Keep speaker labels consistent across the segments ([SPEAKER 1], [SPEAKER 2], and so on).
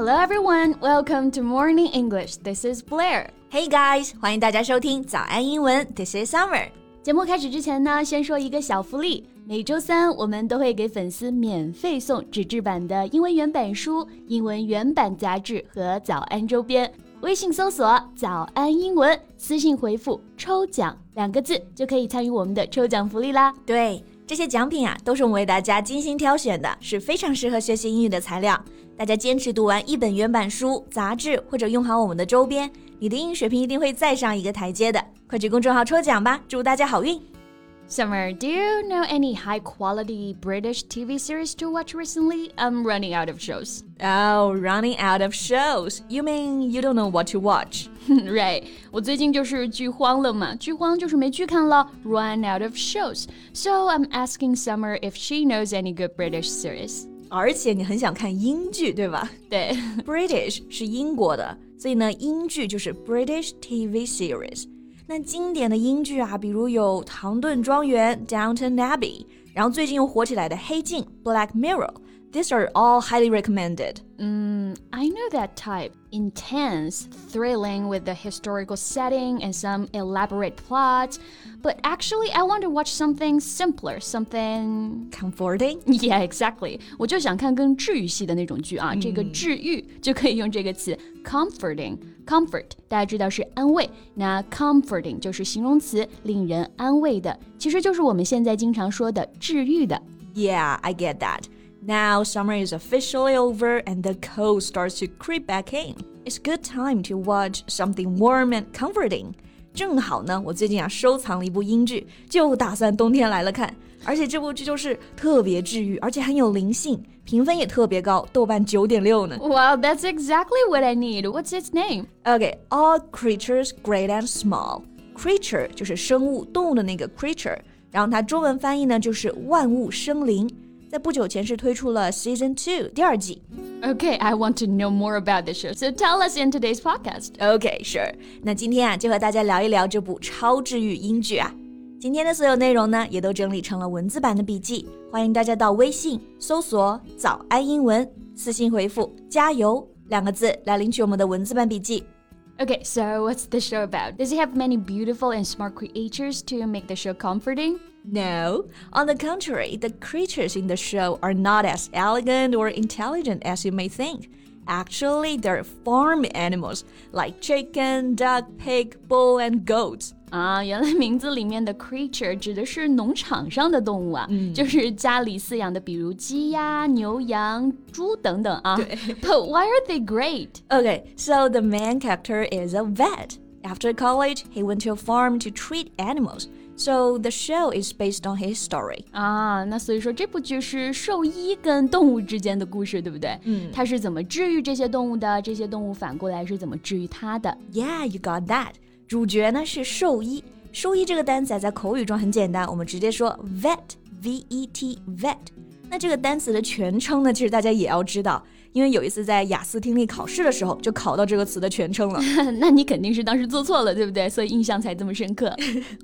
[SPEAKER 1] Hello everyone, welcome to Morning English. This is Blair.
[SPEAKER 2] Hey guys，欢迎大家收听早安英文。This is Summer。
[SPEAKER 1] 节目开始之前呢，先说一个小福利。每周三我们都会给粉丝免费送纸质版的英文原版书、英文原版杂志和早安周边。微信搜索“早安英文”，私信回复“抽奖”两个字，就可以参与我们的抽奖福利啦。
[SPEAKER 2] 对，这些奖品啊，都是我们为大家精心挑选的，是非常适合学习英语的材料。大家坚持读完一本原版书、杂志，或者用好我们的周边，你的英语水平一定会再上一个台阶的。快去公众号抽奖吧，祝大家好运！
[SPEAKER 1] Summer, do you know any high quality British TV series to watch recently? I'm running out of shows.
[SPEAKER 2] Oh, running out of shows. You mean you don't know what to watch?
[SPEAKER 1] right. 我最近就是剧荒了嘛，剧荒就是没剧看了，run out of shows. So I'm asking Summer if she knows any good British series.
[SPEAKER 2] 而且你很想看英剧，对吧？
[SPEAKER 1] 对，
[SPEAKER 2] British 是英国的，所以呢，英剧就是 British TV series。那经典的英剧啊，比如有《唐顿庄园》（Downton Abbey），然后最近又火起来的《黑镜》（Black Mirror）。These are all highly recommended.
[SPEAKER 1] Mm, I know that type. Intense, thrilling with the historical setting and some elaborate plots. But actually, I want to watch something simpler, something
[SPEAKER 2] comforting.
[SPEAKER 1] Yeah, exactly. 我就想看更治愈系的那种剧啊，嗯、这个治愈就可以用这个词 comforting。Comfort 大家知道是安慰，那 comforting 就是形容词，令人安慰的，其实就是我们现在经常说的治愈的。
[SPEAKER 2] Yeah, I get that. Now summer is officially over and the cold starts to creep back in. It's good time to watch something warm and comforting. 正好呢，我最近啊收藏了一部英剧，就打算冬天来了看。而且这部剧就是特别治愈，而且很有灵性，评分也特别高，豆瓣九点六呢。
[SPEAKER 1] Wow, that's exactly what I need. What's its name?
[SPEAKER 2] Okay, all creatures great and small. Creature 就是生物、动物的那个 creature，然后它中文翻译呢就是万物生灵。 在不久前是推出了 Season Two 第二季。
[SPEAKER 1] Okay, I want to know more about the show, so tell us in today's podcast.
[SPEAKER 2] Okay, sure. 那今天啊，就和大家聊一聊这部超治愈英剧啊。今天的所有内容呢，也都整理成了文字版的笔记，欢迎大家到微信搜索“早安英文”，私信回复“加油”两个字来领取我们的文字版笔记。
[SPEAKER 1] Okay, so what's the show about? Does it have many beautiful and smart creatures to make the show comforting?
[SPEAKER 2] No, on the contrary, the creatures in the show are not as elegant or intelligent as you may think. Actually, they're farm animals like chicken, duck, pig, bull, and goats.
[SPEAKER 1] 啊，原来名字里面的 creature 指的是农场上的动物啊，嗯、就是家里饲养的，比如鸡鸭、牛羊、猪等等啊。
[SPEAKER 2] 对。
[SPEAKER 1] But why are they great?
[SPEAKER 2] Okay, so the main character is a vet. After college, he went to a farm to treat animals. So the show is based on his story
[SPEAKER 1] 啊，那所以说这部剧是兽医跟动物之间的故事，对不对？
[SPEAKER 2] 嗯，
[SPEAKER 1] 他是怎么治愈这些动物的？这些动物反过来是怎么治愈他的？
[SPEAKER 2] Yeah, you got that. 主角呢是兽医，兽医这个单词在口语中很简单，我们直接说 vet，v e t vet。那这个单词的全称呢，其实大家也要知道， 因为有一次在雅思听力考试的时候就考到这个词的全称了。
[SPEAKER 1] 那你肯定是当时做错了，对不对？所以印象才这么深刻。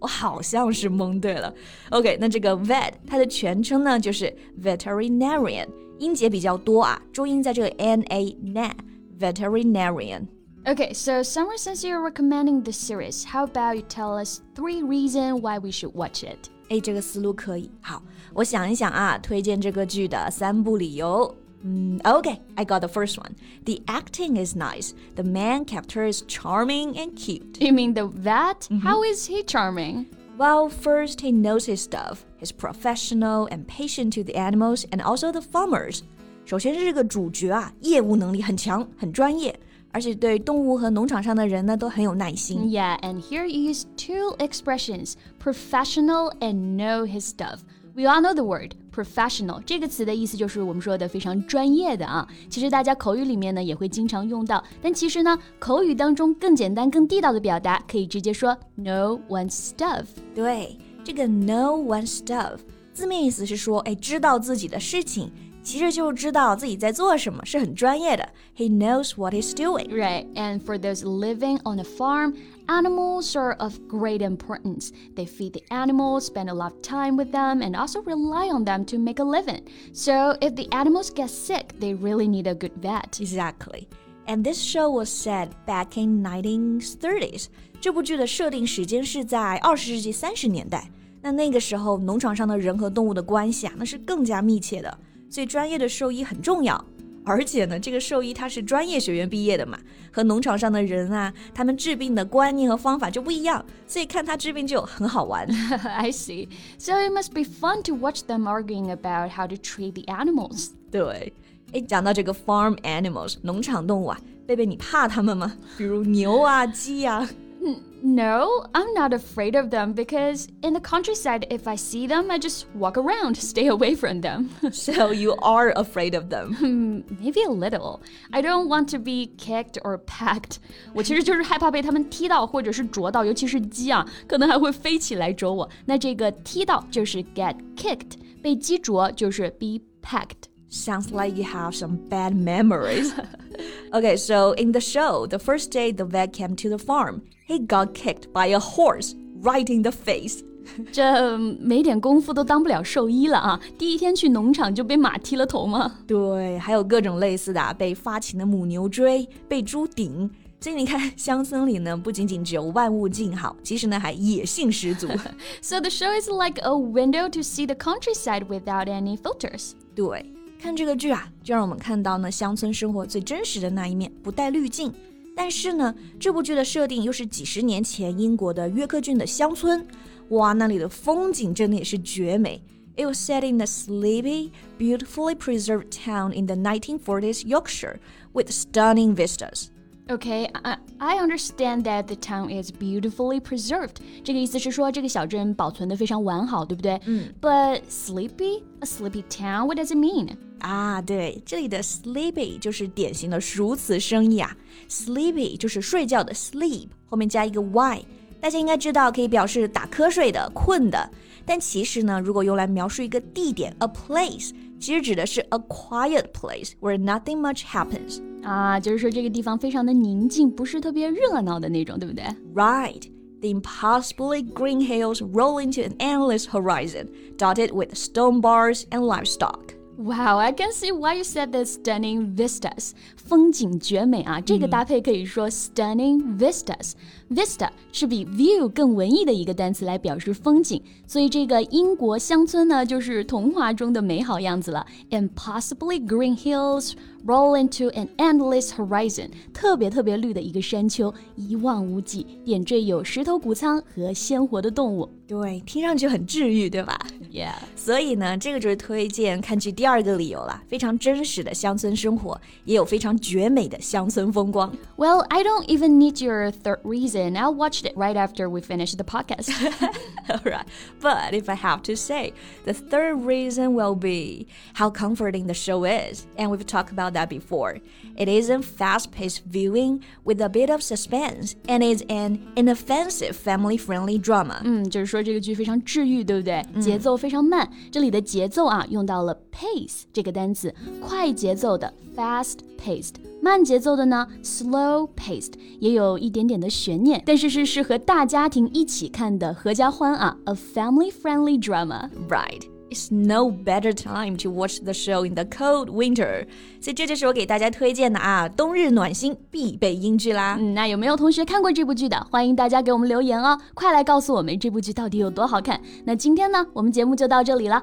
[SPEAKER 2] 我好像是蒙对了。OK，那这个 vet 它的全称呢就是 veterinarian，音节比较多啊，重音在这个 n a n veterinarian。
[SPEAKER 1] Okay, so Summer, since you're recommending this series, how about you tell us three reasons why we should watch it?
[SPEAKER 2] 哎，这个思路可以。好，我想一想啊，推荐这个剧的三部理由。Mm, okay, I got the first one. The acting is nice. The main character is charming and cute.
[SPEAKER 1] You mean the vet? Mm -hmm. How is he charming?
[SPEAKER 2] Well, first, he knows his stuff. He's professional and patient to the animals and also the farmers. 首先是这个主角啊，业务能力很强，很专业。而且对动物和农场上的人呢都很有耐心。
[SPEAKER 1] Yeah, and here you use two expressions, professional and know his stuff. We all know the word professional 这个词的意思就是我们说的非常专业的啊。其实大家口语里面呢也会经常用到，但其实呢口语当中更简单、更地道的表达可以直接说 no one's stuff。
[SPEAKER 2] 对，这个 no one's stuff 字面意思是说，哎，知道自己的事情。其实就是知道自己在做什么，是很专业的。He knows what he's doing.
[SPEAKER 1] Right, and for those living on a farm, animals are of great importance. They feed the animals, spend a lot of time with them, and also rely on them to make a living. So if the animals get sick, they really need a good vet.
[SPEAKER 2] Exactly. And this show was set back in 1930s. 这部剧的设定时间是在二十世纪三十年代。那那个时候，农场上的人和动物的关系啊，那是更加密切的。 所以专业的兽医很重要。而且呢，这个兽医他是专业学院毕业的嘛，和农场上的人啊，他们治病的观念和方法就不一样，所以看他治病就很好玩。
[SPEAKER 1] I see. So it must be fun to watch them arguing about how to treat the animals.
[SPEAKER 2] 对，哎，讲到这个 farm animals 农场动物啊，贝贝你怕它们吗？比如牛啊、鸡啊。
[SPEAKER 1] No, I'm not afraid of them because in the countryside, if I see them, I just walk around, stay away from them.
[SPEAKER 2] so you are afraid of them?
[SPEAKER 1] Hmm, maybe a little. I don't want to be kicked or pecked. 我其实就是害怕被他们踢到或者是啄到，尤其是鸡啊，可能还会飞起来啄我。那这个踢到就是 get kicked，被鸡啄就是 be
[SPEAKER 2] pecked。Sounds like you have some bad memories. okay, so in the show, the first day the vet came to the farm, he got kicked by a horse right in the face.
[SPEAKER 1] 这没点功夫都当不了兽医了啊！第一天去农场就被马踢了头吗？
[SPEAKER 2] 对，还有各种类似的、啊，被发情的母牛追，被猪顶。所以你看，乡村里呢，不仅仅只有万物静好，其实呢还野性十足。
[SPEAKER 1] so the show is like a window to see the countryside without any filters.
[SPEAKER 2] 对。看这个剧啊，就让我们看到呢乡村生活最真实的那一面，不带滤镜。 但是呢，这部剧的设定又是几十年前英国的约克郡的乡村，哇，那里的风景真的也是绝美。It was set in a sleepy, beautifully preserved town in the 1940s Yorkshire with stunning vistas.
[SPEAKER 1] Okay, I, I understand that the town is beautifully preserved. 这个意思是说这个小镇保存的非常完好，对不对？嗯。But sleepy, a sleepy town, what does it mean?
[SPEAKER 2] 啊，对，这里的 sleepy 就是典型的熟词生义啊，sleepy 就是睡觉的 sleep，后面加一个 y。大家应该知道，可以表示打瞌睡的、困的。但其实呢，如果用来描述一个地点，a place，其实指的是 a quiet place where nothing much happens。
[SPEAKER 1] 啊，就是说这个地方非常的宁静，不是特别热闹的那种，对不对
[SPEAKER 2] ？Right. The impossibly green hills roll into an endless horizon, dotted with stone bars and livestock.
[SPEAKER 1] Wow, I can see why you said the stunning vistas. 风景绝美啊，这个搭配可以说 stunning vistas。 Vista 是比 view 更文艺的一个单词来表示风景，所以这个英国乡村呢，就是童话中的美好样子了。Impossibly green hills roll into an endless horizon，特别特别绿的一个山丘，一望无际，点缀有石头谷仓和鲜活的动物。
[SPEAKER 2] 对，听上去很治愈，对吧？
[SPEAKER 1] Yeah。
[SPEAKER 2] 所以呢，这个就是推荐看剧第二个理由了。非常真实的乡村生活，也有非常绝美的乡村风光。
[SPEAKER 1] Well, I don't even need your third reason. I'll watch it right after we finish the podcast.
[SPEAKER 2] All right. But if I have to say, the third reason will be how comforting the show is. And we've talked about that before. It isn't fast paced viewing with a bit of suspense, and it's an inoffensive family friendly drama.
[SPEAKER 1] 嗯，就是说这个剧非常治愈，对不对？节奏非常慢。这里的节奏啊，用到了 pace 这个单词，快节奏的 fast paced，慢节奏的呢 slow paced，也有一点点的悬念，但是是适合大家庭一起看的合家欢啊，a family friendly drama.
[SPEAKER 2] Right. It's no better time to watch the show in the cold winter，所以这就是我给大家推荐的啊，冬日暖心必备英剧啦。
[SPEAKER 1] 嗯，那有没有同学看过这部剧的？欢迎大家给我们留言哦，快来告诉我们这部剧到底有多好看。那今天呢，我们节目就到这里了。